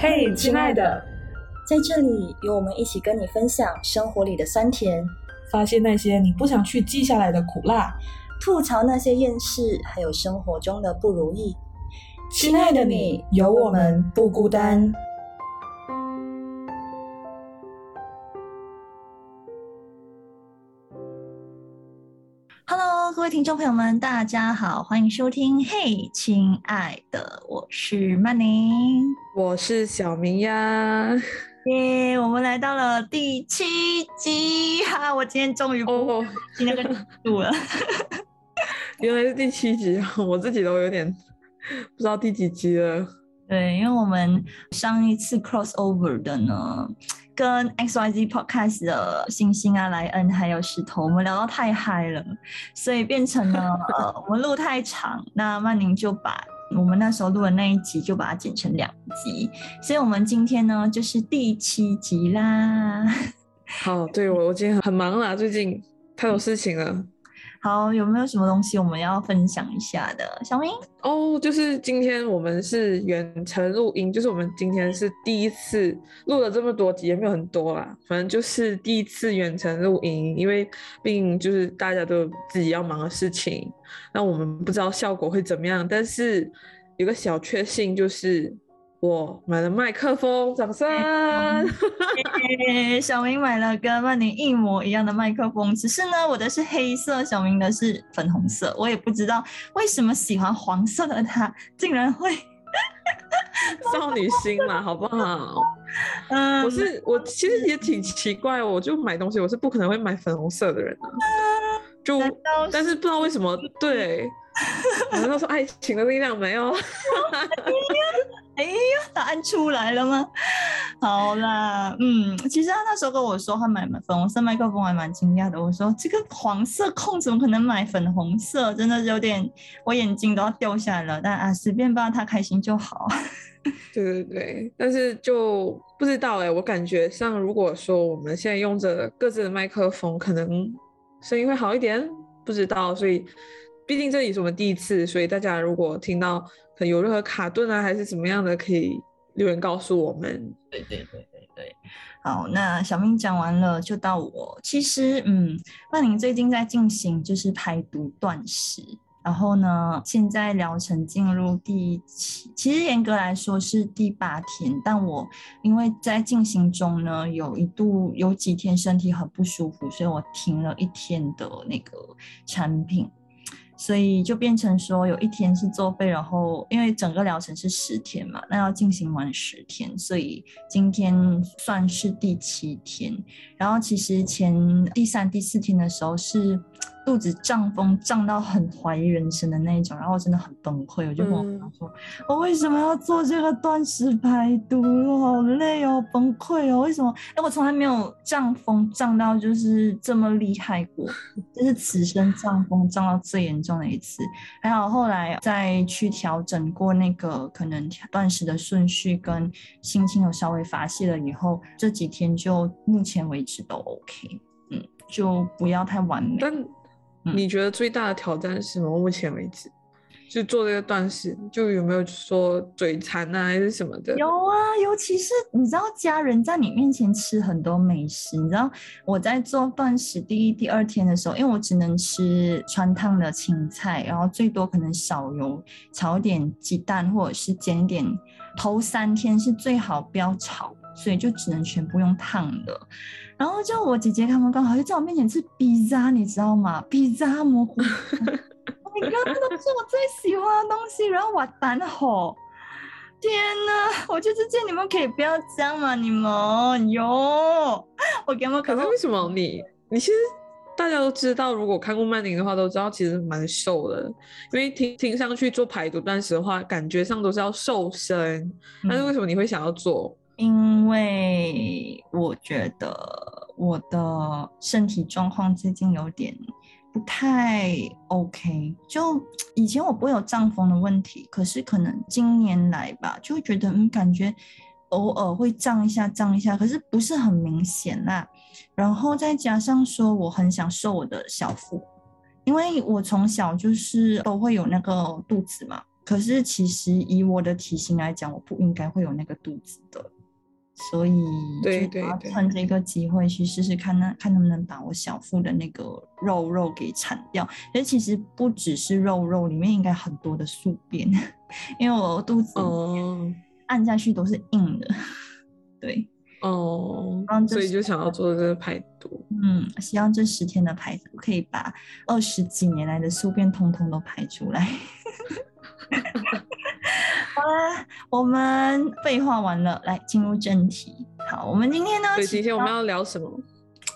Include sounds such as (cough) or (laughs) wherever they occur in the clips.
嘿，亲爱的，在这里有我们一起跟你分享生活里的酸甜，发现那些你不想去记下来的苦辣，吐槽那些厌世，还有生活中的不如意。亲爱的你，有我们不孤单。位听众朋友们，大家好，欢迎收听。嘿，亲爱的，我是曼宁，我是小明呀。耶，我们来到了第七集哈，我今天终于哦，今天个录了。(laughs) 原来是第七集，我自己都有点不知道第几集了。(laughs) 对，因为我们上一次 cross over 的呢。跟 X Y Z Podcast 的星星啊、莱恩还有石头，我们聊到太嗨了，所以变成了 (laughs) 呃，我们录太长，那曼宁就把我们那时候录的那一集就把它剪成两集，所以我们今天呢就是第七集啦。好，对我我今天很忙啦，最近太多事情了。好，有没有什么东西我们要分享一下的？小明哦，就是今天我们是远程录音，就是我们今天是第一次录了这么多集，也没有很多啦，反正就是第一次远程录音，因为毕竟就是大家都自己要忙的事情，那我们不知道效果会怎么样，但是有个小确幸就是。我买了麦克风，掌声！(laughs) 小明买了跟曼宁一模一样的麦克风，只是呢，我的是黑色，小明的是粉红色。我也不知道为什么喜欢黄色的他竟然会 (laughs) 少女心嘛，好不好？(laughs) 嗯，我是我其实也挺奇怪，我就买东西，我是不可能会买粉红色的人啊。就但是不知道为什么，对，难道说爱情的力量没有？哎呀，答案出来了吗？好啦，嗯，其实他那时候跟我说他买粉红色麦克风，还蛮惊讶的。我说这个黄色控怎么可能买粉红色？真的有点，我眼睛都要掉下来了。但啊，随便吧，他开心就好。(laughs) 对对对，但是就不知道哎，我感觉像如果说我们现在用着各自的麦克风，可能声音会好一点，不知道。所以，毕竟这里是我们第一次，所以大家如果听到。有任何卡顿啊，还是怎么样的，可以留言告诉我们。对对对对对，好，那小明讲完了，就到我。其实，嗯，曼宁最近在进行就是排毒断食，然后呢，现在疗程进入第七，其实严格来说是第八天，但我因为在进行中呢，有一度有几天身体很不舒服，所以我停了一天的那个产品。所以就变成说，有一天是作废，然后因为整个疗程是十天嘛，那要进行完十天，所以今天算是第七天。然后其实前第三、第四天的时候是。肚子胀风胀到很怀疑人生的那一种，然后我真的很崩溃，我就跟我妈说：“我为什么要做这个断食排毒？我好累哦，崩溃哦！为什么？哎，我从来没有胀风胀到就是这么厉害过，(laughs) 这是此生胀风胀到最严重的一次。还好后来再去调整过那个可能断食的顺序跟心情有稍微发泄了以后，这几天就目前为止都 OK，嗯，就不要太完美。你觉得最大的挑战是什么？目前为止，就做这个断食，就有没有说嘴馋啊，还是什么的？有啊，尤其是你知道，家人在你面前吃很多美食。你知道我在做断食第一、第二天的时候，因为我只能吃川烫的青菜，然后最多可能少油炒点鸡蛋，或者是煎点。头三天是最好不要炒，所以就只能全部用烫的。然后就我姐姐他们刚好就在我面前吃披萨，你知道吗？披萨蘑菇，(laughs) 你看这都是我最喜欢的东西，然后我胆吼，天哪！我就是见你们可以不要这样嘛，你们哟，我给你们。可是为什么你你其实大家都知道，如果看过曼宁的话都知道，其实蛮瘦的，因为听听上去做排毒断食的话，感觉上都是要瘦身，但是为什么你会想要做？因为我觉得我的身体状况最近有点不太 OK，就 (tsk) 以前我不会有胀风的问题，可是可能今年来吧，就会觉得嗯，感觉偶尔会胀一下，胀一下，可是不是很明显啦。然后再加上说，我很想瘦我的小腹，因为我从小就是都会有那个肚子嘛。可是其实以我的体型来讲，我不应该会有那个肚子的，所以对就要趁这个机会去试试看，那看能不能把我小腹的那个肉肉给铲掉。而其实不只是肉肉，里面应该很多的宿便，(laughs) 因为我肚子按下去都是硬的，对。哦，所以就想要做这个排毒。嗯，希望这十天的排毒可以把二十几年来的宿便通通都排出来。(laughs) 好啦，我们废话完了，来进入正题。好，我们今天呢？对，今天我们要聊什么？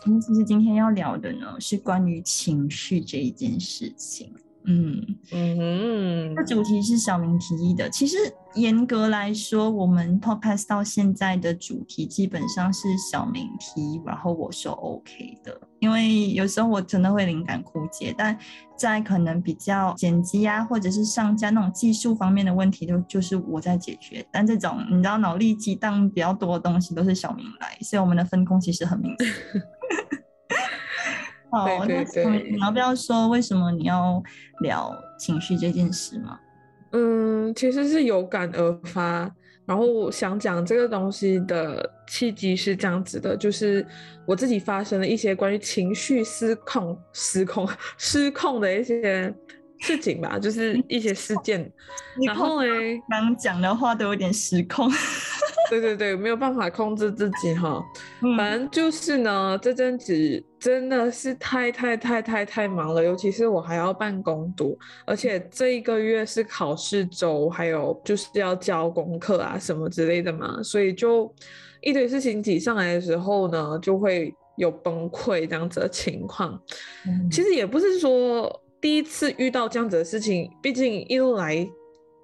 我们其实今天要聊的呢，是关于情绪这一件事情。嗯嗯，这主题是小明提议的。其实严格来说，我们 podcast 到现在的主题基本上是小明提，然后我说 OK 的。因为有时候我真的会灵感枯竭，但在可能比较剪辑啊，或者是上架那种技术方面的问题，都就是我在解决。但这种你知道脑力激荡比较多的东西，都是小明来，所以我们的分工其实很明 (laughs) 显。好，那你要不要说为什么你要聊情绪这件事吗？嗯，其实是有感而发，然后想讲这个东西的契机是这样子的，就是我自己发生了一些关于情绪失控、失控、失控的一些事情吧，就是一些事件。然后呢，刚讲的话都有点失控。对对对，没有办法控制自己哈。反正就是呢，这阵子真的是太太太太太忙了，尤其是我还要办公读，而且这一个月是考试周，还有就是要交功课啊什么之类的嘛，所以就一堆事情挤上来的时候呢，就会有崩溃这样子的情况。其实也不是说第一次遇到这样子的事情，毕竟一路来。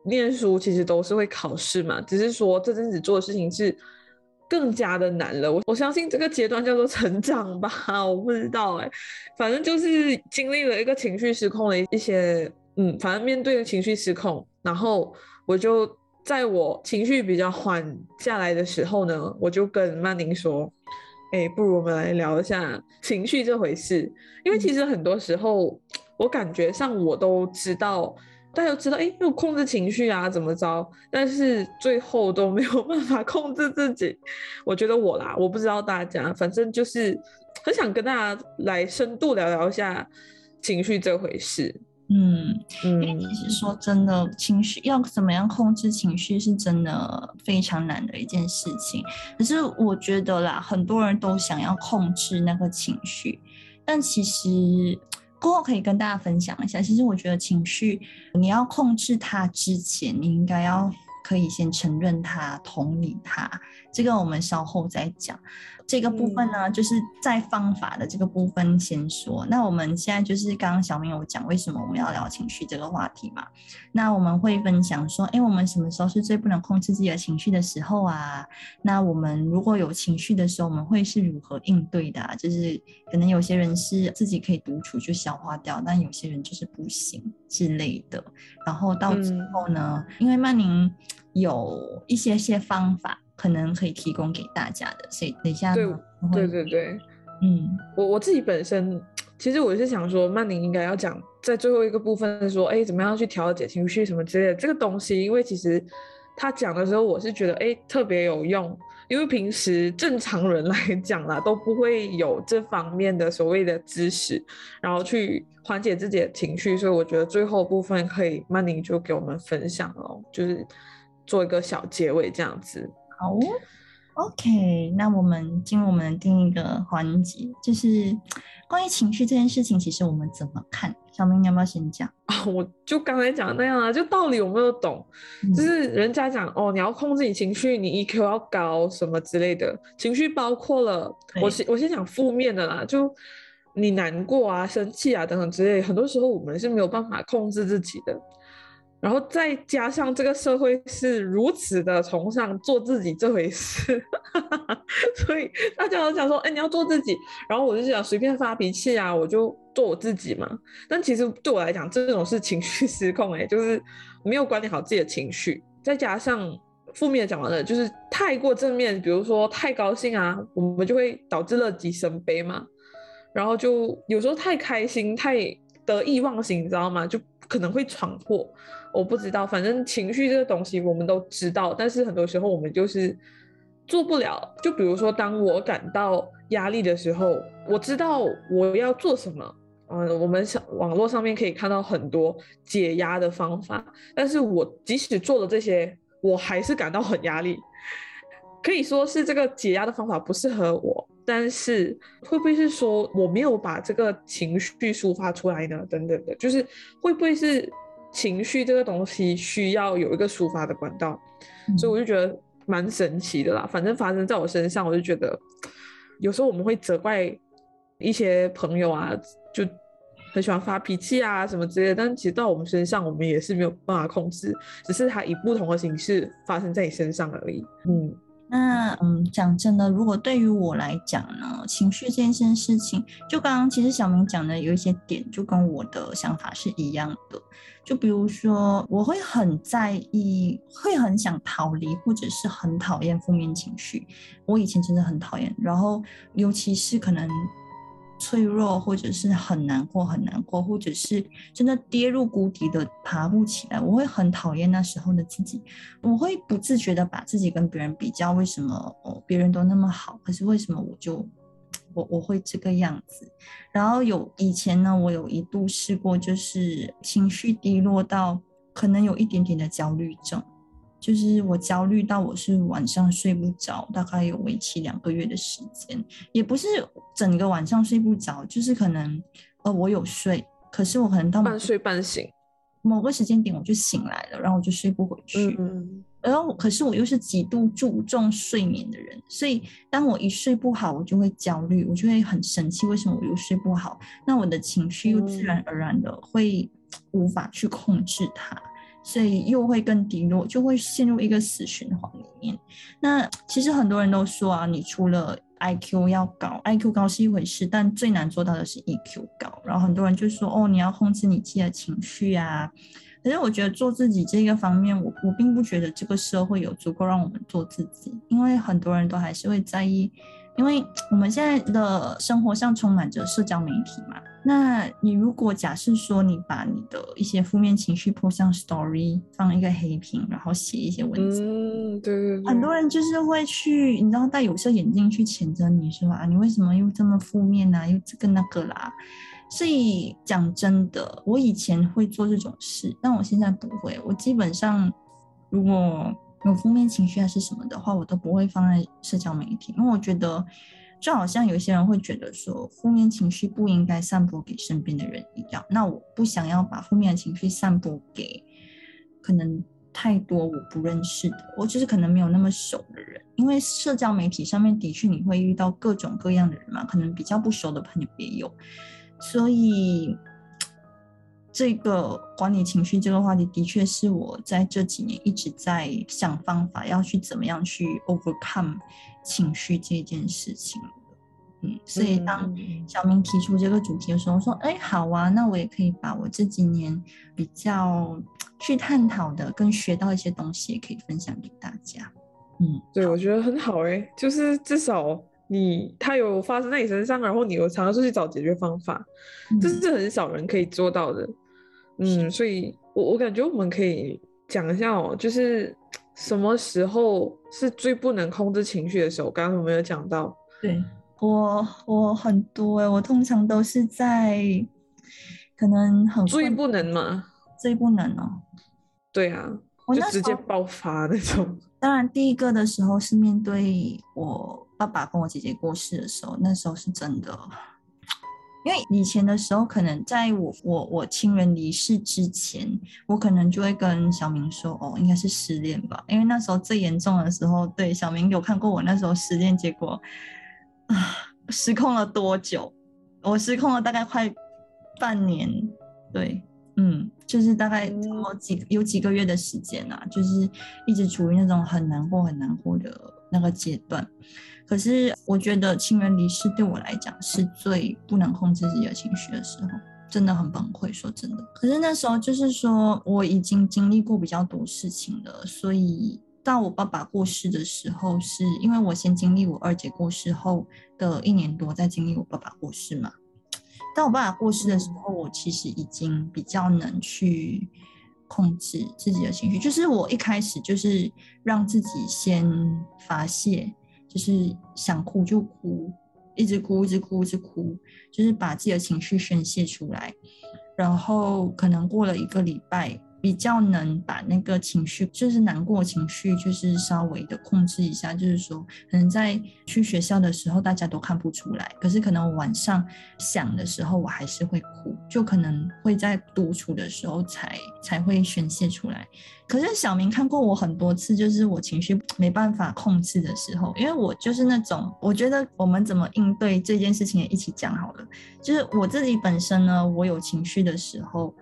念书其实都是会考试嘛，只是说这阵子做的事情是更加的难了。我我相信这个阶段叫做成长吧，我不知道哎，反正就是经历了一个情绪失控的一些，嗯，反正面对情绪失控，然后我就在我情绪比较缓下来的时候呢，我就跟曼宁说，哎，不如我们来聊一下情绪这回事，因为其实很多时候我感觉上我都知道。大家都知道，哎，要控制情绪啊，怎么着？但是最后都没有办法控制自己。我觉得我啦，我不知道大家，反正就是很想跟大家来深度聊聊一下情绪这回事。嗯嗯，因为其实说真的，情绪要怎么样控制情绪，是真的非常难的一件事情。可是我觉得啦，很多人都想要控制那个情绪，但其实。过后可以跟大家分享一下。其实我觉得情绪，你要控制它之前，你应该要可以先承认它、同理它。这个我们稍后再讲。这个部分呢，就是在方法的这个部分先说。那我们现在就是刚刚小明有讲，为什么我们要聊情绪这个话题嘛？那我们会分享说，哎，我们什么时候是最不能控制自己的情绪的时候啊？那我们如果有情绪的时候，我们会是如何应对的？就是可能有些人是自己可以独处就消化掉，但有些人就是不行之类的。然后到最后呢，因为曼宁有一些些方法。可能可以提供给大家的，所以等一下对对对对，嗯，我我自己本身其实我是想说，曼宁应该要讲在最后一个部分说，哎，怎么样去调节情绪什么之类的这个东西，因为其实他讲的时候，我是觉得哎特别有用，因为平时正常人来讲啦都不会有这方面的所谓的知识，然后去缓解自己的情绪，所以我觉得最后部分可以曼宁就给我们分享哦，就是做一个小结尾这样子。好，OK，那我们进入我们的第一个环节，就是 (tsk) 关于情绪这件事情，其实我们怎么看？小明，你要不要先讲啊？我就刚才讲那样啊，就道理我没有懂，就是人家讲哦，你要控制你情绪，你 EQ 要高什么之类的，情绪包括了，我先我先讲负面的啦，就你难过啊、生气啊等等之类，很多时候我们是没有办法控制自己的。然后再加上这个社会是如此的崇尚做自己这回事，(laughs) 所以大家都讲说，哎，你要做自己。然后我就想随便发脾气啊，我就做我自己嘛。但其实对我来讲，这种是情绪失控，哎，就是没有管理好自己的情绪。再加上负面讲完了，就是太过正面，比如说太高兴啊，我们就会导致乐极生悲嘛。然后就有时候太开心，太。得意忘形，你知道吗？就可能会闯祸。我不知道，反正情绪这个东西我们都知道，但是很多时候我们就是做不了。就比如说，当我感到压力的时候，我知道我要做什么。嗯，我们上网络上面可以看到很多解压的方法，但是我即使做了这些，我还是感到很压力。可以说是这个解压的方法不适合我，但是会不会是说我没有把这个情绪抒发出来呢？等等的，就是会不会是情绪这个东西需要有一个抒发的管道？所以我就觉得蛮神奇的啦。反正发生在我身上，我就觉得有时候我们会责怪一些朋友啊。就很喜欢发脾气啊什么之类的，但其实到我们身上，我们也是没有办法控制，只是它以不同的形式发生在你身上而已。嗯，那嗯，讲真的，如果对于我来讲呢，情绪这件事情，就刚刚其实小明讲的有一些点，就跟我的想法是一样的。就比如说，我会很在意，会很想逃离，或者是很讨厌负面情绪。我以前真的很讨厌，然后尤其是可能。脆弱，或者是很难过，很难过，或者是真的跌入谷底的爬不起来，我会很讨厌那时候的自己，我会不自觉的把自己跟别人比较，为什么哦别人都那么好，可是为什么我就我我会这个样子？然后有以前呢，我有一度试过，就是情绪低落到可能有一点点的焦虑症。就是我焦虑到我是晚上睡不着，大概有为期两个月的时间，也不是整个晚上睡不着，就是可能呃我有睡，可是我可能到半睡半醒，某个时间点我就醒来了，然后我就睡不回去。嗯，然后可是我又是极度注重睡眠的人，所以当我一睡不好，我就会焦虑，我就会很生气，为什么我又睡不好？那我的情绪又自然而然的会无法去控制它。所以又会更低落，就会陷入一个死循环里面。那其实很多人都说啊，你除了 I Q 要高，I Q 高是一回事，但最难做到的是 E Q 高。然后很多人就说，哦，你要控制你自己的情绪啊。可是我觉得做自己这个方面，我我并不觉得这个社会有足够让我们做自己，因为很多人都还是会在意。因为我们现在的生活上充满着社交媒体嘛，那你如果假设说你把你的一些负面情绪铺上 story，放一个黑屏，然后写一些文字，嗯，对对对，很多人就是会去，你知道戴有色眼镜去谴责你是吧？你为什么又这么负面呢？又这个那个啦？所以讲真的，我以前会做这种事，但我现在不会。我基本上如果有负面情绪还是什么的话，我都不会放在社交媒体，因为我觉得就好像有些人会觉得说负面情绪不应该散播给身边的人一样。那我不想要把负面情绪散播给可能太多我不认识的，我就是可能没有那么熟的人，因为社交媒体上面的确你会遇到各种各样的人嘛，可能比较不熟的朋友也有，所以。这个管理情绪这个话题，的确是我在这几年一直在想方法，要去怎么样去 overcome 情绪这件事情嗯，所以当小明提出这个主题的时候，说：“哎，好啊，那我也可以把我这几年比较去探讨的，跟学到一些东西，也可以分享给大家。”嗯，对，我觉得很好哎，就是至少你他有发生在你身上，然后你有尝试去找解决方法，这是很少人可以做到的。嗯，所以，我我感觉我们可以讲一下哦，就是 (tsk) 什么时候是最不能控制情绪的时候？刚刚有没有讲到？对我，我很多哎，我通常都是在可能很最不能嘛，最不能哦。对啊，就直接爆发那种。(laughs) 当然，第一个的时候是面对我爸爸跟我姐姐过世的时候，那时候是真的。因为以前的时候，可能在我我我亲人离世之前，我可能就会跟小明说：“哦，应该是失恋吧。”因为那时候最严重的时候，对小明有看过我那时候失恋，结果啊，失控了多久？我失控了大概快半年，对，嗯，就是大概好几有几个月的时间啊，就是一直处于那种很难过、很难过的那个阶段。可是我觉得亲人离世对我来讲是最不能控制自己的情绪的时候，真的很崩溃。说真的，可是那时候就是说我已经经历过比较多事情了，所以到我爸爸过世的时候，是因为我先经历我二姐过世后的一年多，再经历我爸爸过世嘛。当我爸爸过世的时候，我其实已经比较能去控制自己的情绪，就是我一开始就是让自己先发泄，就是想哭就哭，一直哭，一直哭，一直哭，就是把自己的情绪宣泄出来，然后可能过了一个礼拜。比较能把那个情绪，就是难过情绪，就是稍微的控制一下。就是说，可能在去学校的时候，大家都看不出来，可是可能晚上想的时候，我还是会哭，就可能会在独处的时候才才会宣泄出来。可是小明看过我很多次，就是我情绪没办法控制的时候，因为我就是那种，我觉得我们怎么应对这件事情也一起讲好了。就是我自己本身呢，我有情绪的时候。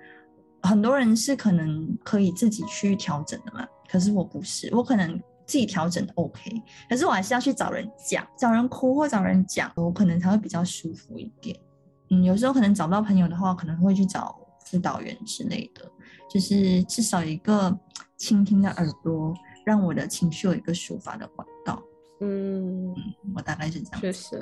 很多人是可能可以自己去调整的嘛，可是我不是，我可能自己调整 OK，可是我还是要去找人讲，找人哭或找人讲，我可能才会比较舒服一点。嗯，有时候可能找不到朋友的话，可能会去找辅导员之类的，就是至少一个倾听的耳朵，让我的情绪有一个抒发的管道。嗯，我大概是这样。确实，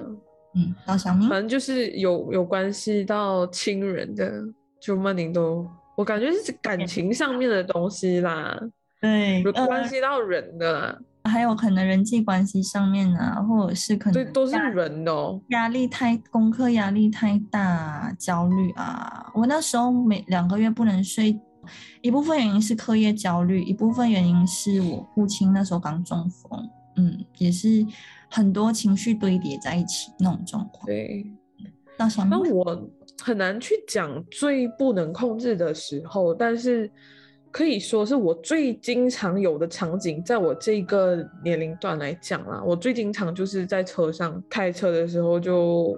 嗯，到小明，反正就是有有关系到亲人的，就曼宁都。我感觉是感情上面的东西啦，对，有关系到人的，还有可能人际关系上面啊，或者是可能对都是人哦，压力太功课压力太大，焦虑啊，我那时候每两个月不能睡，一部分原因是课业焦虑，一部分原因是我父亲那时候刚中风，嗯，也是很多情绪堆叠在一起那种状况。对，那我。很难去讲最不能控制的时候，但是可以说是我最经常有的场景，在我这个年龄段来讲啦，我最经常就是在车上开车的时候，就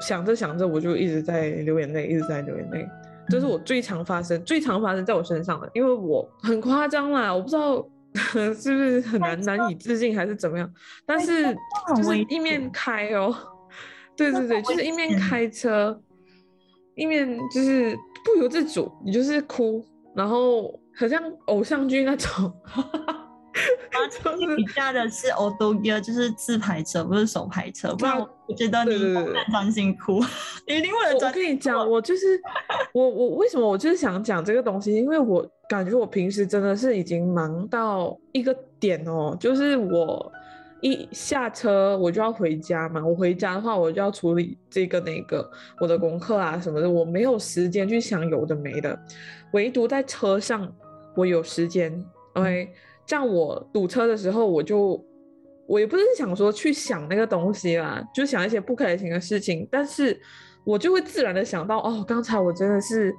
想着想着，我就一直在流眼泪，一直在流眼泪，这是我最常发生、最常发生在我身上的，因为我很夸张啦，我不知道 (laughs) 是不是很难难以置信还是怎么样，但是 (laughs) 就是一面开哦，对对对，就是一面开车。一面就是不由自主，你就是哭，然后好像偶像剧那种。(laughs) (laughs) 你驾的是欧都哥，就是自排车，不是手排车，不然我觉得你专心哭，你一定会。我跟你讲，我就是我我为什么我就是想讲这个东西，因为我感觉我平时真的是已经忙到一个点哦，就是我。一下车我就要回家嘛，我回家的话我就要处理这个那个我的功课啊什么的，我没有时间去想有的没的，唯独在车上我有时间。OK，这样我堵车的时候我就我也不是想说去想那个东西啦，就想一些不开心的事情，但是我就会自然的想到哦，刚才我真的是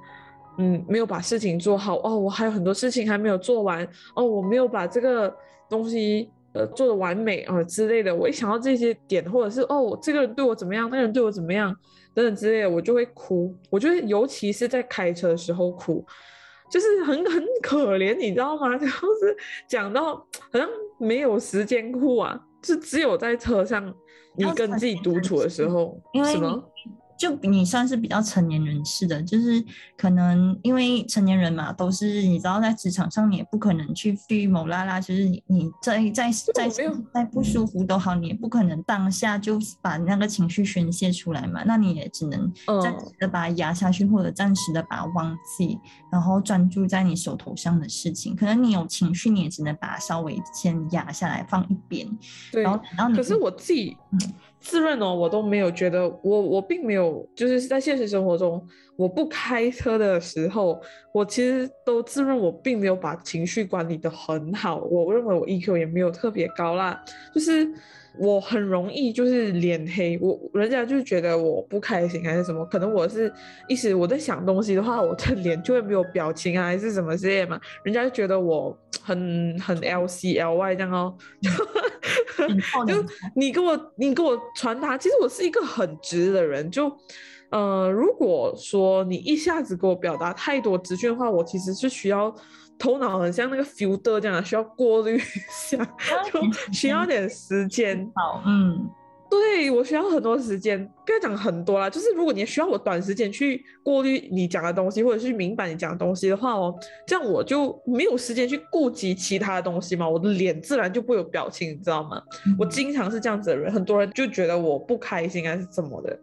嗯没有把事情做好哦，我还有很多事情还没有做完哦，我没有把这个东西。呃，做的完美啊之类的，我一想到这些点，或者是哦，这个人对我怎么样，那个人对我怎么样，等等之类的，我就会哭。我觉得，尤其是在开车的时候哭，就是很很可怜，你知道吗？(laughs) 就是讲到好像没有时间哭啊，就只有在车上你跟自己独处的时候，什么？就你算是比较成年人士的，就是可能因为成年人嘛，都是你知道在职场上你也不可能去去某拉拉，就是你你在在在在不舒服都好，你也不可能当下就把那个情绪宣泄出来嘛，那你也只能暂时的把它压下去，或者暂时的把它忘记，然后专注在你手头上的事情。可能你有情绪，你也只能把它稍微先压下来放一边。对，然后然后可是我自己。自认哦，我都没有觉得我我并没有就是在现实生活中我不开车的时候，我其实都自认我并没有把情绪管理的很好。我认为我 EQ 也没有特别高啦，就是我很容易就是脸黑，我人家就觉得我不开心还是什么，可能我是一时我在想东西的话，我的脸就会没有表情啊，还是什么之类嘛，人家就觉得我很很 L C L Y 这样哦。就 (laughs) 你给我，你给我传达，其实我是一个很直的人。就，呃，如果说你一下子给我表达太多直讯的话，我其实是需要头脑很像那个 filter 这样，需要过滤一下，就需要点时间。好，嗯。对我需要很多时间，不要讲很多啦，就是如果你需要我短时间去过滤你讲的东西，或者是明白你讲的东西的话哦，这样我就没有时间去顾及其他的东西嘛，我的脸自然就不会有表情，你知道吗？我经常是这样子的人，很多人就觉得我不开心还是怎么的，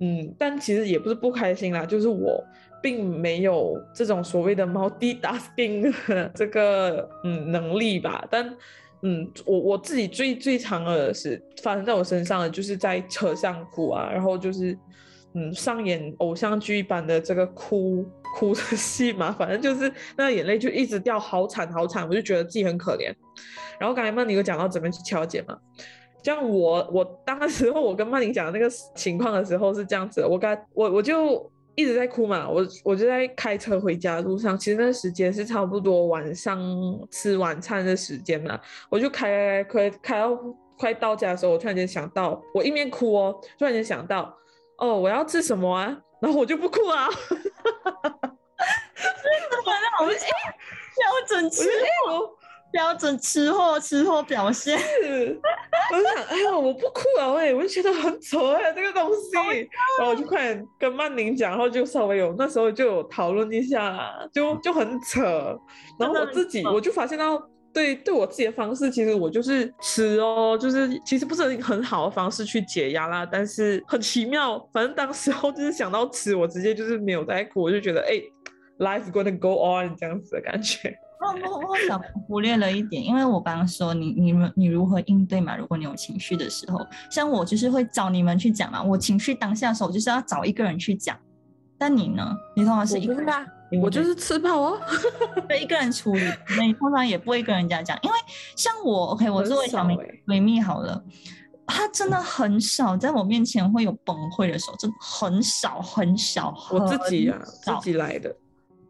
嗯，但其实也不是不开心啦，就是我并没有这种所谓的 multitasking 的这个嗯能力吧。但嗯，我我自己最最常的是发生在我身上的，就是在车上哭啊，然后就是嗯上演偶像剧般的这个哭哭的戏嘛，反正就是那眼泪就一直掉，好惨好惨，我就觉得自己很可怜。然后刚才曼妮有讲到怎么去调节嘛。像我，我当时候我跟曼玲讲的那个情况的时候是这样子，我刚我我就一直在哭嘛，我我就在开车回家路上，其实那时间是差不多晚上吃晚餐的时间嘛，我就开开开到快到家的时候，我突然间想到，我一面哭哦，突然间想到，哦，我要吃什么啊？然后我就不哭啊，哈哈哈哈哈，我们标准吃货。标准吃货，吃货表现。我就想，哎呀，我不哭啊，喂，我就觉得很丑哎，这个东西。然后我就快点跟曼宁讲，然后就稍微有那时候就有讨论一下，就就很扯。然后我自己我就发现到，对对我自己的方式，其实我就是吃哦，就是其实不是很好的方式去解压啦，但是很奇妙。反正当时候就是想到吃，我直接就是没有在哭，我就觉得哎，life gonna go on 这样子的感觉。我我想忽略了一点，因为我刚刚说你你们你如何应对嘛？如果你有情绪的时候，像我就是会找你们去讲嘛。我情绪当下的时候，我就是要找一个人去讲。但你呢？你通常是一个人，我就是吃饱哦，(laughs) 对，一个人处理。那你通常也不会跟人家讲，因为像我，OK，我作为小美闺蜜好了，她真的很少在我面前会有崩溃的时候，真的很少很少。我自己啊，自己来的。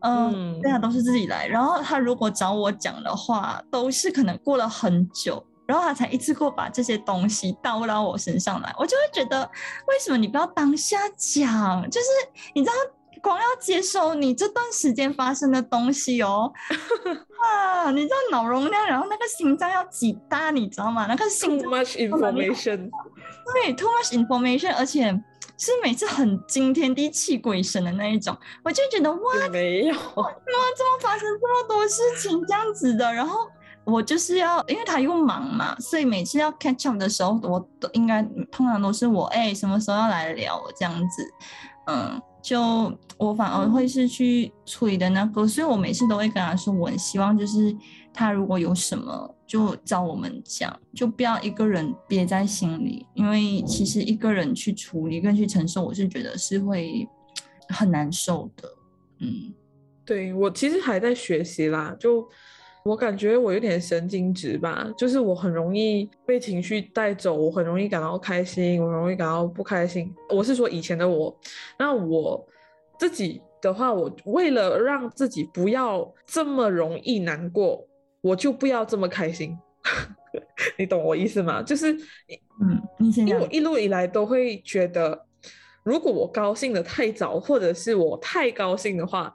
嗯，对啊，都是自己来。然后他如果找我讲的话，都是可能过了很久，然后他才一次过把这些东西倒到我身上来。我就会觉得，为什么你不要当下讲？就是你知道，光要接受你这段时间发生的东西哦，(laughs) 啊，你知道脑容量，然后那个心脏要几大，你知道吗？那个心 too much information，对，too much information，而且。是每次很惊天地泣鬼神的那一种，我就觉得哇，没有，怎么怎么发生这么多事情这样子的？然后我就是要，因为他又忙嘛，所以每次要 catch up 的时候，我都应该通常都是我哎，什么时候要来聊这样子，嗯。就我反而会是去处理的那个，所以我每次都会跟他说，我很希望就是他如果有什么就找我们讲，就不要一个人憋在心里，因为其实一个人去处理跟去承受，我是觉得是会很难受的。嗯，对我其实还在学习啦，就我感觉我有点神经质吧，就是我很容易被情绪带走，我很容易感到开心，我容易感到不开心。我是说以前的我，那我自己的话，我为了让自己不要这么容易难过，我就不要这么开心。(laughs) 你懂我意思吗？就是，嗯，因为我一路以来都会觉得，如果我高兴的太早，或者是我太高兴的话。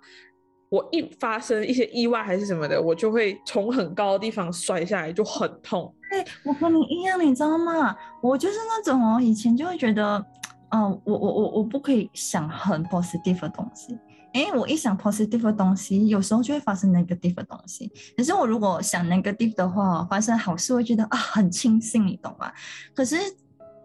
我一发生一些意外还是什么的，我就会从很高的地方摔下来，就很痛。对，我和你一样，你知道吗？我就是那种哦，以前就会觉得，嗯，我我我我不可以想很 positive 的东西，因为我一想 positive 的东西，有时候就会发生 negative 的东西。可是我如果想 negative 的话，发生好事会觉得啊很庆幸，你懂吗？可是。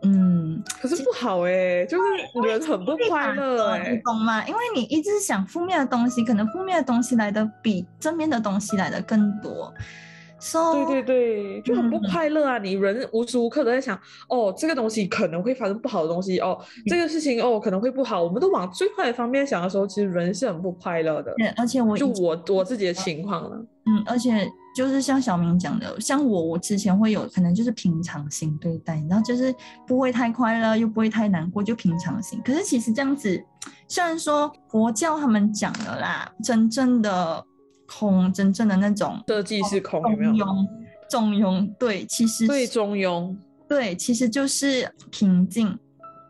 嗯，可是不好哎，就是人很不快乐哎，你懂吗？因为你一直想负面的东西，可能负面的东西来的比正面的东西来的更多。对对对，就很不快乐啊！你人无时无刻都在想，哦，这个东西可能会发生不好的东西哦，这个事情哦可能会不好，我们都往最坏的方面想的时候，其实人是很不快乐的。对，而且我就我我自己的情况了。嗯，而且。就是像小明讲的，像我，我之前会有可能就是平常心对待，然后就是不会太快乐，又不会太难过，就平常心。可是其实这样子，虽然说佛教他们讲的啦，真正的空，真正的那种设计是空，有没有？中庸，中庸，对，其实对中庸，对，其实就是平静，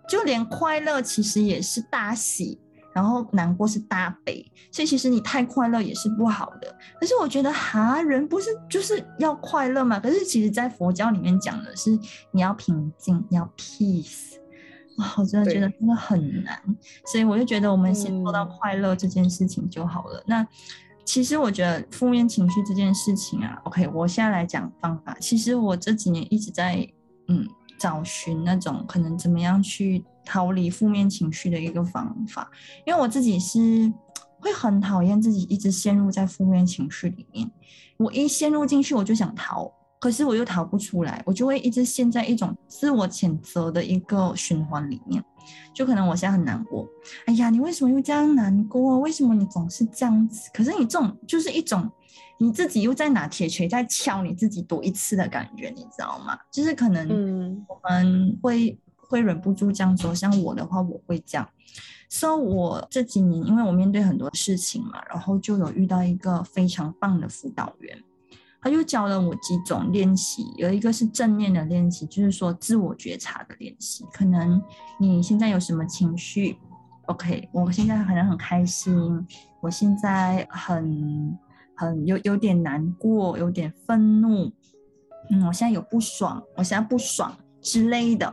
就连快乐其实也是大喜。然后难过是大悲，所以其实你太快乐也是不好的。可是我觉得哈，人不是就是要快乐嘛？可是其实，在佛教里面讲的是你要平静，你要 peace。哇，我真的觉得真的很难。所以我就觉得我们先做到快乐这件事情就好了。那其实我觉得负面情绪这件事情啊，OK，我现在来讲方法。其实我这几年一直在嗯找寻那种可能怎么样去。逃离负面情绪的一个方法。因为我自己是会很讨厌自己一直陷入在负面情绪里面，我一陷入进去我就想逃，可是我又逃不出来，我就会一直陷在一种自我谴责的一个循环里面。就可能我现在很难过，哎呀，你为什么又这样难过？为什么你总是这样子？可是你这种就是一种。你自己又在拿铁锤在敲你自己多一次的感觉，你知道吗？就是可能我们会会忍不住这样说。像我的话，我会这样。所以，我这几年因为我面对很多事情嘛，然后就有遇到一个非常棒的辅导员，他就教了我几种练习。有一个是正面的练习，就是说自我觉察的练习。可能你现在有什么情绪？OK，我现在可能很开心，我现在很。很有有点难过，有点愤怒，嗯，我现在有不爽，我现在不爽之类的。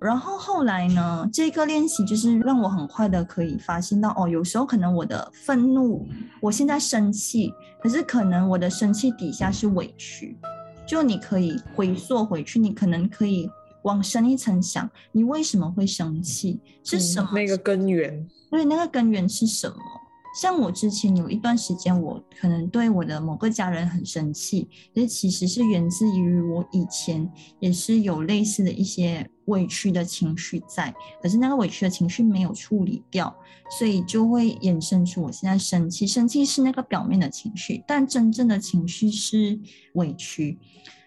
然后后来呢，这个练习就是让我很快的可以发现到，哦，有时候可能我的愤怒，我现在生气，可是可能我的生气底下是委屈。就你可以回溯回去，你可能可以往深一层想，你为什么会生气？是什么？那个根源？对，那个根源是什么？像我之前有一段时间，我可能对我的某个家人很生气，这其实是源自于我以前也是有类似的一些委屈的情绪在，可是那个委屈的情绪没有处理掉，所以就会衍生出我现在生气。生气是那个表面的情绪，但真正的情绪是委屈。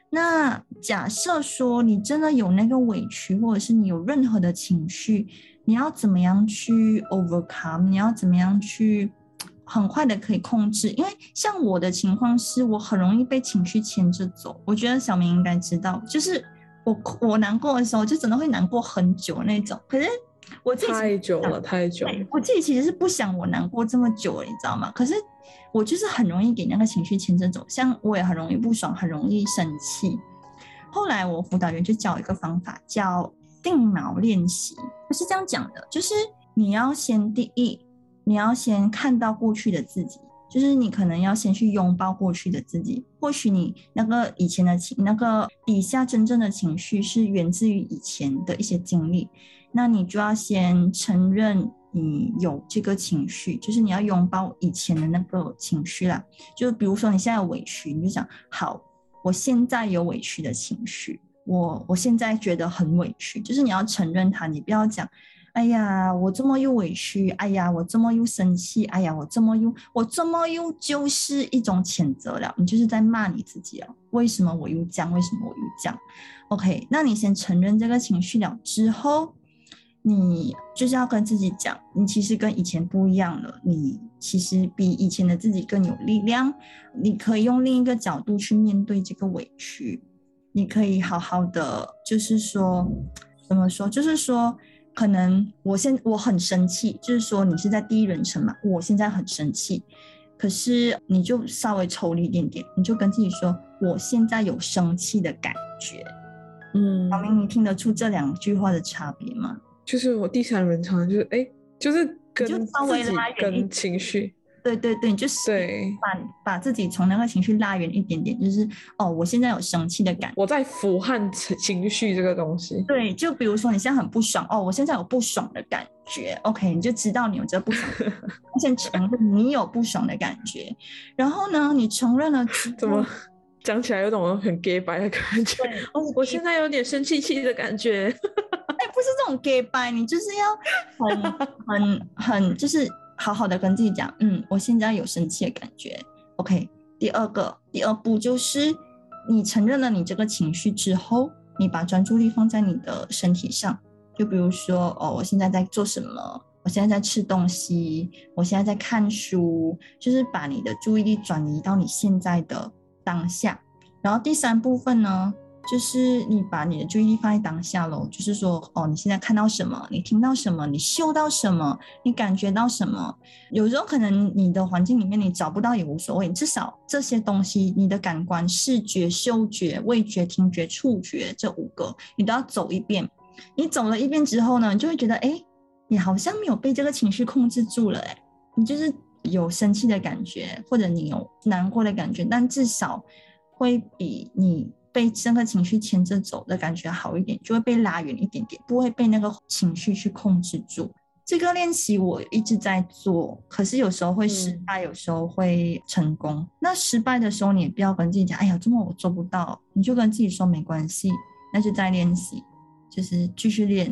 那假设说你真的有那个委屈，或者是你有任何的情绪。你要怎么样去 overcome？你要怎么样去很快的可以控制？因为像我的情况是，我很容易被情绪牵着走。我觉得小明应该知道，就是我我难过的时候，就真的会难过很久那种。可是我自己太久了，太久。我自己其实是不想我难过这么久了，你知道吗？可是我就是很容易给那个情绪牵着走，像我也很容易不爽，很容易生气。后来我辅导员就教一个方法，叫。定脑练习它是这样讲的，就是你要先第一，你要先看到过去的自己，就是你可能要先去拥抱过去的自己。或许你那个以前的情，那个底下真正的情绪是源自于以前的一些经历，那你就要先承认你有这个情绪，就是你要拥抱以前的那个情绪啦。就比如说你现在有委屈，你就想，好，我现在有委屈的情绪。我我现在觉得很委屈，就是你要承认他，你不要讲，哎呀，我这么又委屈，哎呀，我这么又生气，哎呀，我这么又我这么又就是一种谴责了，你就是在骂你自己了。为什么我又这样？为什么我又这样？OK，那你先承认这个情绪了之后，你就是要跟自己讲，你其实跟以前不一样了，你其实比以前的自己更有力量，你可以用另一个角度去面对这个委屈。你可以好好的，就是说，怎么说？就是说，可能我现我很生气，就是说你是在第一人称嘛，我现在很生气，可是你就稍微抽离一点点，你就跟自己说，我现在有生气的感觉。嗯，小明，你听得出这两句话的差别吗？就是我第三人称，就是哎，就是跟自己跟情绪。对对对，就是把把自己从那个情绪拉远一点点，就是哦，我现在有生气的感觉，我在俯瞰情绪这个东西。对，就比如说你现在很不爽，哦，我现在有不爽的感觉，OK，你就知道你有这不爽，先承认你有不爽的感觉，然后呢，你承认了，(laughs) 怎么讲起来有种很 gay 白的感觉？哦，我现在有点生气气的感觉。哎，不是这种 gay 白，你就是要很很很就是。好好的跟自己讲，嗯，我现在有生气的感觉，OK。第二个，第二步就是你承认了你这个情绪之后，你把专注力放在你的身体上，就比如说，哦，我现在在做什么？我现在在吃东西，我现在在看书，就是把你的注意力转移到你现在的当下。然后第三部分呢？就是你把你的注意力放在当下喽，就是说，哦，你现在看到什么？你听到什么？你嗅到什么？你感觉到什么？有时候可能你的环境里面你找不到也无所谓，至少这些东西，你的感官、视觉、嗅觉、味觉、听觉、触觉这五个，你都要走一遍。你走了一遍之后呢，你就会觉得，哎，你好像没有被这个情绪控制住了，哎，你就是有生气的感觉，或者你有难过的感觉，但至少会比你。被这个情绪牵着走的感觉好一点，就会被拉远一点点，不会被那个情绪去控制住。这个练习我一直在做，可是有时候会失败，有时候会成功。那失败的时候，你也不要跟自己讲：“哎呀，这么我做不到。”你就跟自己说：“没关系，那就再练习，就是继续练。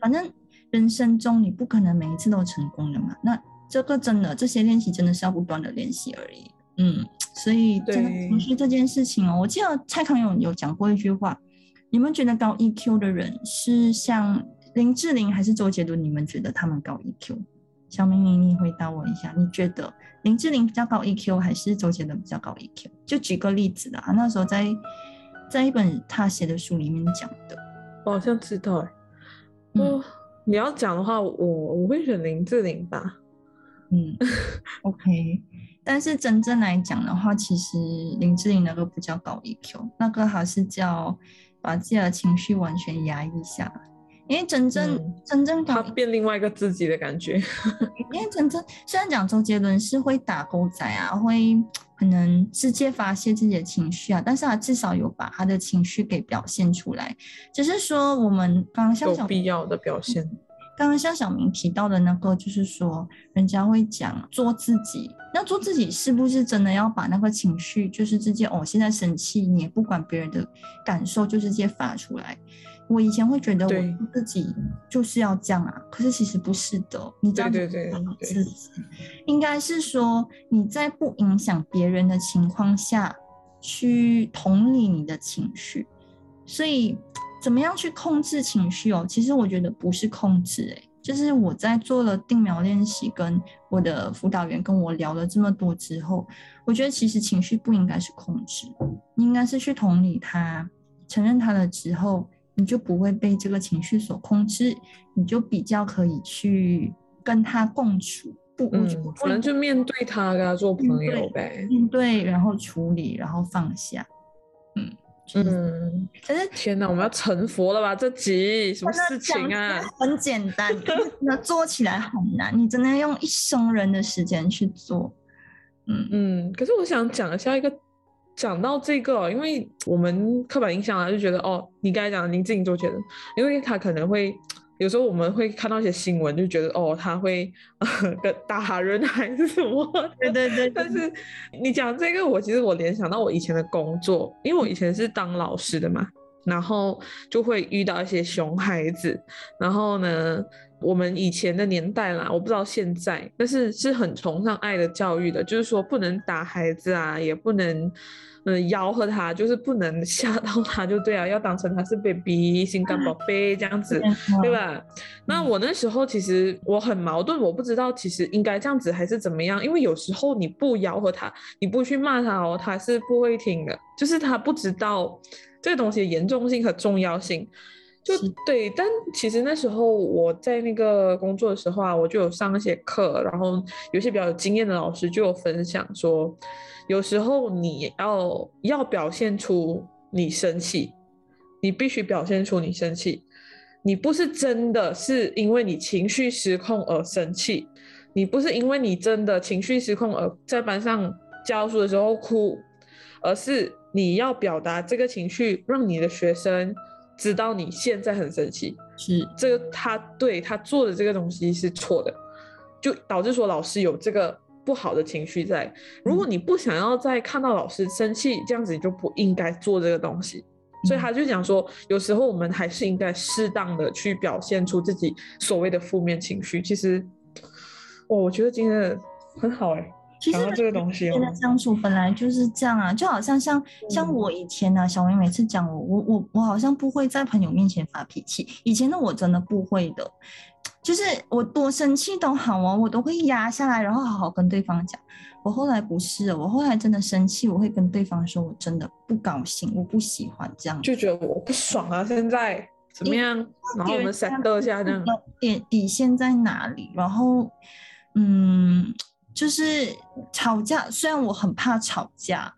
反正人生中你不可能每一次都成功的嘛。那这个真的，这些练习真的是要不断的练习而已。嗯，所以真的情绪这件事情哦，我记得蔡康永有讲过一句话：你们觉得高 EQ 的人是像？林志玲还是周杰伦？你们觉得他们高 EQ？小明，你你回答我一下，你觉得林志玲比较高 EQ 还是周杰伦比较高 EQ？就举个例子啦，那时候在在一本他写的书里面讲的，我好像知道哎。嗯，你要讲的话，我我会选林志玲吧。嗯，OK。但是真正来讲的话，其实林志玲那个不叫高 EQ，那个还是叫把自己的情绪完全压抑下来。因为真正真正他变另外一个自己的感觉。(laughs) 因为真正虽然讲周杰伦是会打狗仔啊，会可能直接发泄自己的情绪啊，但是他至少有把他的情绪给表现出来。只是说我们刚刚像有必要的表现。刚刚像小明提到的那个，就是说人家会讲做自己，那做自己是不是真的要把那个情绪，就是直接哦，现在生气，你也不管别人的感受，就直接发出来。我以前会觉得我自己就是要这样啊，可是其实不是的。你这样子自己，应该是说你在不影响别人的情况下去同理你的情绪。所以怎么样去控制情绪哦？其实我觉得不是控制，哎，就是我在做了定苗练习，跟我的辅导员跟我聊了这么多之后，我觉得其实情绪不应该是控制，应该是去同理他，承认他了之后。你就不会被这个情绪所控制，你就比较可以去跟他共处，不，可能就面对他，跟他做朋友呗。面对，然后处理，然后放下。嗯嗯。但是天哪，我们要成佛了吧？这集什么事情啊？很简单，那做起来很难，你真的要用一生人的时间去做。嗯嗯。可是我想讲一下一个。讲到这个，因为我们刻板印象啊，就觉得哦，你刚才讲林志颖周杰伦，因为他可能会有时候我们会看到一些新闻，就觉得哦，他会 (laughs) 跟打人还是什么？对对对。但是你讲这个，我其实我联想到我以前的工作，因为我以前是当老师的嘛，然后就会遇到一些熊孩子，然后呢。我们以前的年代啦，我不知道现在，但是是很崇尚爱的教育的，就是说不能打孩子啊，也不能嗯吆喝他，就是不能 (laughs) 吓到他，就对啊，要当成他是 baby 心肝宝贝这样子，对吧？那我那时候其实我很矛盾，我不知道其实应该这样子还是怎么样，因为有时候你不吆喝他，你不去骂他哦，他是不会听的，就是他不知道这个东西的严重性和重要性。就对，但其实那时候我在那个工作的时候啊，我就有上一些课，然后有些比较有经验的老师就有分享说，有时候你要要表现出你生气，你必须表现出你生气，你不是真的是因为你情绪失控而生气，你不是因为你真的情绪失控而在班上教书的时候哭，而是你要表达这个情绪，让你的学生。知道你现在很生气，是这个他对他做的这个东西是错的，就导致说老师有这个不好的情绪在。如果你不想要再看到老师生气，这样子你就不应该做这个东西。所以他就讲说，有时候我们还是应该适当的去表现出自己所谓的负面情绪。其实，哦，我觉得今天很好哎。其实这个东西，跟他相处本来就是这样啊，就好像像像我以前呢，小明每次讲我，我我我好像不会在朋友面前发脾气，以前的我真的不会的，就是我多生气都好啊，我都会压下来，然后好好跟对方讲。我后来不是，我后来真的生气，我会跟对方说，我真的不高兴，我不喜欢这样，就觉得我不爽啊，现在怎么样？然后我们闪斗一下这样，底底线在哪里？然后，嗯。就是吵架，虽然我很怕吵架，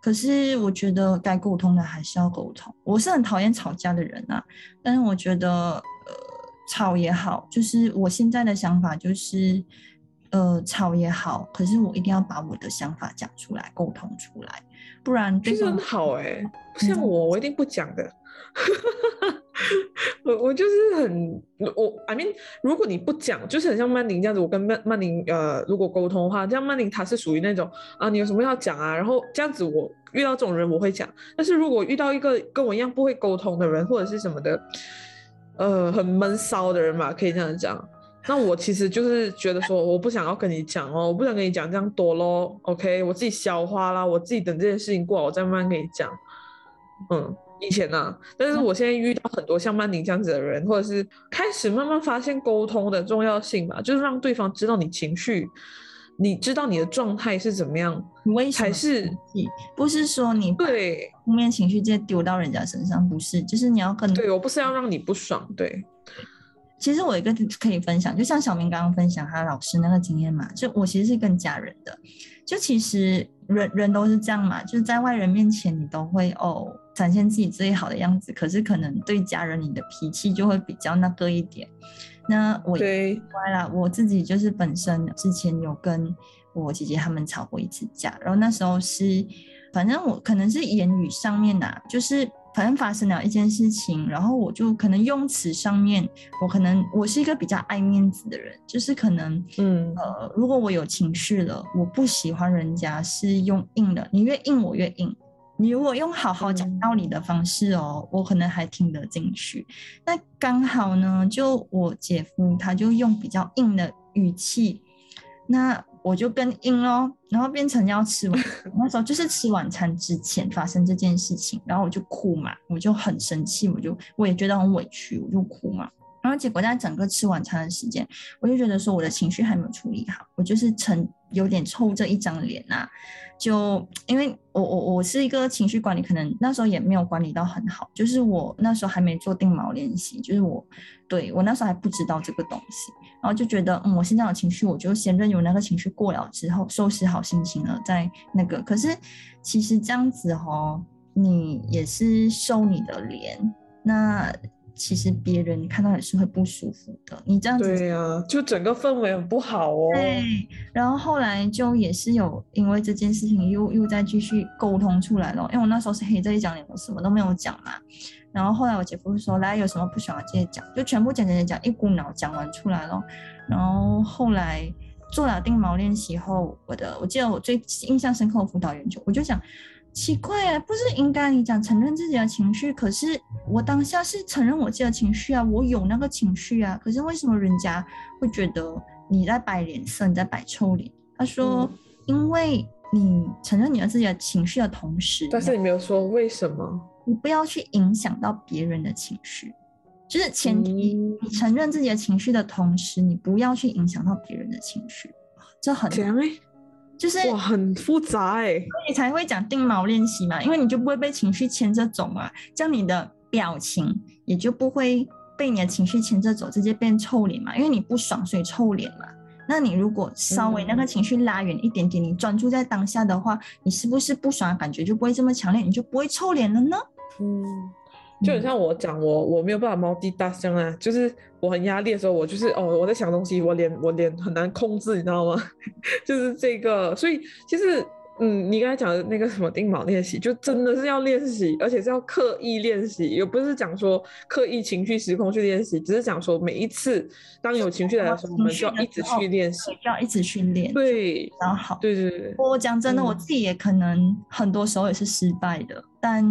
可是我觉得该沟通的还是要沟通。我是很讨厌吵架的人啊，但是我觉得，呃，吵也好，就是我现在的想法就是，呃，吵也好，可是我一定要把我的想法讲出来，沟通出来。不然对方其实很好哎、不像我，我一定不讲的。(laughs) 我我就是很我，I mean，如果你不讲，就是很像曼宁这样子。我跟曼曼宁呃，如果沟通的话，这样曼宁他是属于那种啊，你有什么要讲啊，然后这样子我遇到这种人我会讲。但是如果遇到一个跟我一样不会沟通的人或者是什么的，呃，很闷骚的人嘛，可以这样讲。那我其实就是觉得说，我不想要跟你讲哦，我不想跟你讲这样多咯 OK，我自己消化啦，我自己等这件事情过好，我再慢慢跟你讲。嗯，以前呢、但是我现在遇到很多像曼宁这样子的人，或者是开始慢慢发现沟通的重要性吧，就是让对方知道你情绪，你知道你的状态是怎么样，你为什么才是生气不是说你对负面情绪直接丢到人家身上，不是，就是你要跟对，我不是要让你不爽，对，其实我有一个可以分享，就像小明刚刚分享他老师那个经验嘛，就我其实是跟家人的，就其实人人都是这样嘛，就是在外人面前你都会哦展现自己最好的样子，可是可能对家人你的脾气就会比较那个一点。那我也对，歪啦，我自己就是本身之前有跟我姐姐他们吵过一次架，然后那时候是，反正我可能是言语上面呐、就是反正发生了一件事情，然后我就可能用词上面，我可能我是一个比较爱面子的人，就是可能嗯，呃，如果我有情绪了，我不喜欢人家是用硬的，你越硬我越硬。你如果用好好讲嗯道理的方式哦，我可能还听得进去。那刚好呢，就我姐夫他就用比较硬的语气，那我就更硬咯，然后变成要吃晚，那时候就是吃晚餐之前发生这件事情，然后我就哭嘛，我就很生气，我就我也觉得很委屈，我就哭嘛。然后结果在整个吃晚餐的时间，我就觉得说我的情绪还没有处理好，我就是成有点臭这一张脸呐、就因为我我我是一个情绪管理，可能那时候也没有管理到很好，就是我那时候还没做定锚练习，就是我对我那时候还不知道这个东西，然后就觉得嗯，我现在有情绪，我就先任由那个情绪过了之后，收拾好心情了再那个。可是其实这样子哦，你也是收你的脸，那其实别人看到也是会不舒服的。你这样子对呀、就整个氛围很不好哦。对，然后后来就也是有因为这件事情又又再继续沟通出来了，因为我那时候是黑着一张脸，我什么都没有讲嘛。然后后来我姐夫说来有什么不爽直接讲，就全部讲讲讲讲，一股脑讲完出来了。然后后来做了定毛练习后，我的我记得我最印象深刻的辅导员就我就想。奇怪啊，不是应该你讲承认自己的情绪？可是我当下是承认我自己的情绪啊，我有那个情绪啊。可是为什么人家会觉得你在摆脸色，你在摆臭脸？他说，嗯因为你承认你的自己的情绪的同时，但是你没有说为什么。你不要去影响到别人的情绪，就是前提，嗯你承认自己的情绪的同时，你不要去影响到别人的情绪，这很这样哎，就是哇，很复杂哎。你才会讲定锚练习嘛，因为你就不会被情绪牵着走嘛，这样你的表情也就不会被你的情绪牵着走，直接变臭脸嘛，因为你不爽所以臭脸嘛。那你如果稍微那个嗯情绪拉远一点点，你专注在当下的话，你是不是不爽的感觉就不会这么强烈，你就不会臭脸了呢？嗯，就很像我讲我我没有办法 multitask 这样啊，就是我很压力的时候，我就是哦我在想东西，我脸我脸很难控制，你知道吗？(laughs) 就是这个，所以其实嗯，你刚才讲的那个什么定锚练习，就真的是要练习，而且是要刻意练习，也不是讲说刻意情绪失控去练习，只是讲说每一次当有情绪来的时候，我们就要一直去练习，。就要一直训练，对比较好。对对对，我讲真的，我嗯自己也可能很多时候也是失败的，但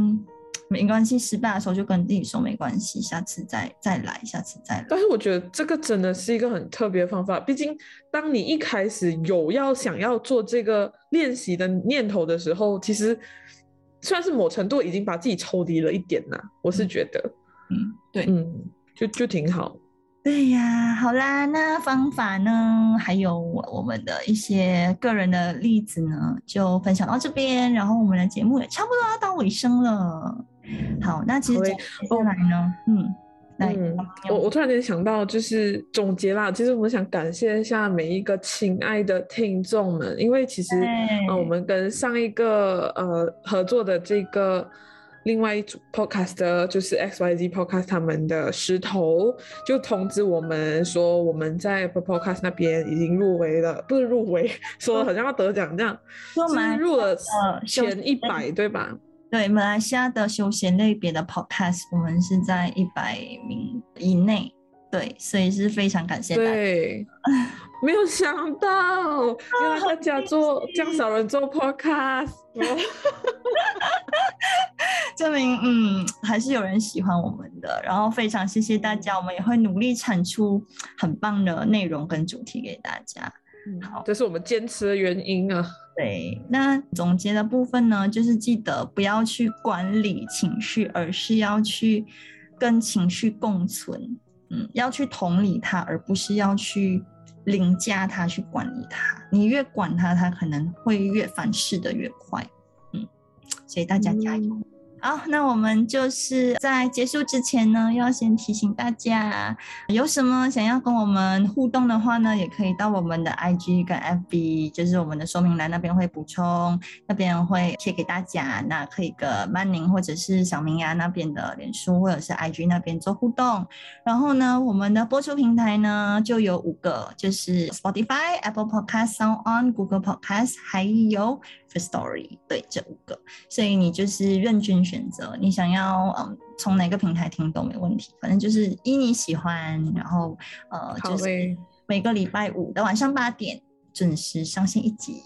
没关系，失败的时候就跟自己说没关系，下次再再来，下次再来。但是我觉得这个真的是一个很特别的方法，毕竟当你一开始有要想要做这个练习的念头的时候，其实算是某程度已经把自己抽离了一点啦。我是觉得，嗯，对，嗯，就就挺好。对呀，好啦，那方法呢，还有我我们的一些个人的例子呢，就分享到这边，然后我们的节目也差不多要到尾声了。好，那其实接下来呢，嗯，嗯我我突然间想到，就是总结啦。其实我们想感谢一下每一个亲爱的听众们，因为其实呃，我们跟上一个呃合作的这个另外一组 podcast 就是 X Y Z podcast 他们的石头就通知我们说我们在 podcast 那边已经入围了，不是入围，(laughs) 说好像要得奖这样，是入了前一百对吧？对，马来西亚的休闲类别的 podcast 我们是在一百名以内。对，所以是非常感谢大家。对，没有想到，(laughs) 原来大家做这样少人做 podcast，(laughs) 证明嗯还是有人喜欢我们的。然后非常谢谢大家，我们也会努力产出很棒的内容跟主题给大家。好，这是我们坚持的原因啊。对，那总结的部分呢，就是记得不要去管理情绪，而是要去跟情绪共存。嗯，要去同理他，而不是要去凌驾他，去管理他。你越管他，他可能会越反噬的越快。嗯，所以大家加油。好，那我们就是在结束之前呢，要先提醒大家，有什么想要跟我们互动的话呢，也可以到我们的 IG 跟 FB，就是我们的说明栏那边会补充，那边会贴给大家。那可以跟曼宁或者是小明呀那边的脸书或者是 IG 那边做互动。然后呢，我们的播出平台呢就有五个，就是 Spotify、Apple Podcast、Sound On、Google Podcast，还有。Story 对这五个，所以你就是任君选择，你想要嗯从哪个平台听都没问题，反正就是依你喜欢，然后呃就是每个礼拜五的晚上八点准时上线一集，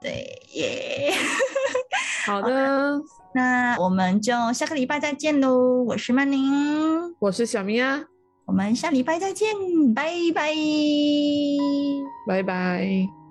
对耶。(laughs) 好的，那我们就下个礼拜再见喽。我是曼宁，我是小明啊，我们下礼拜再见，拜拜，拜拜。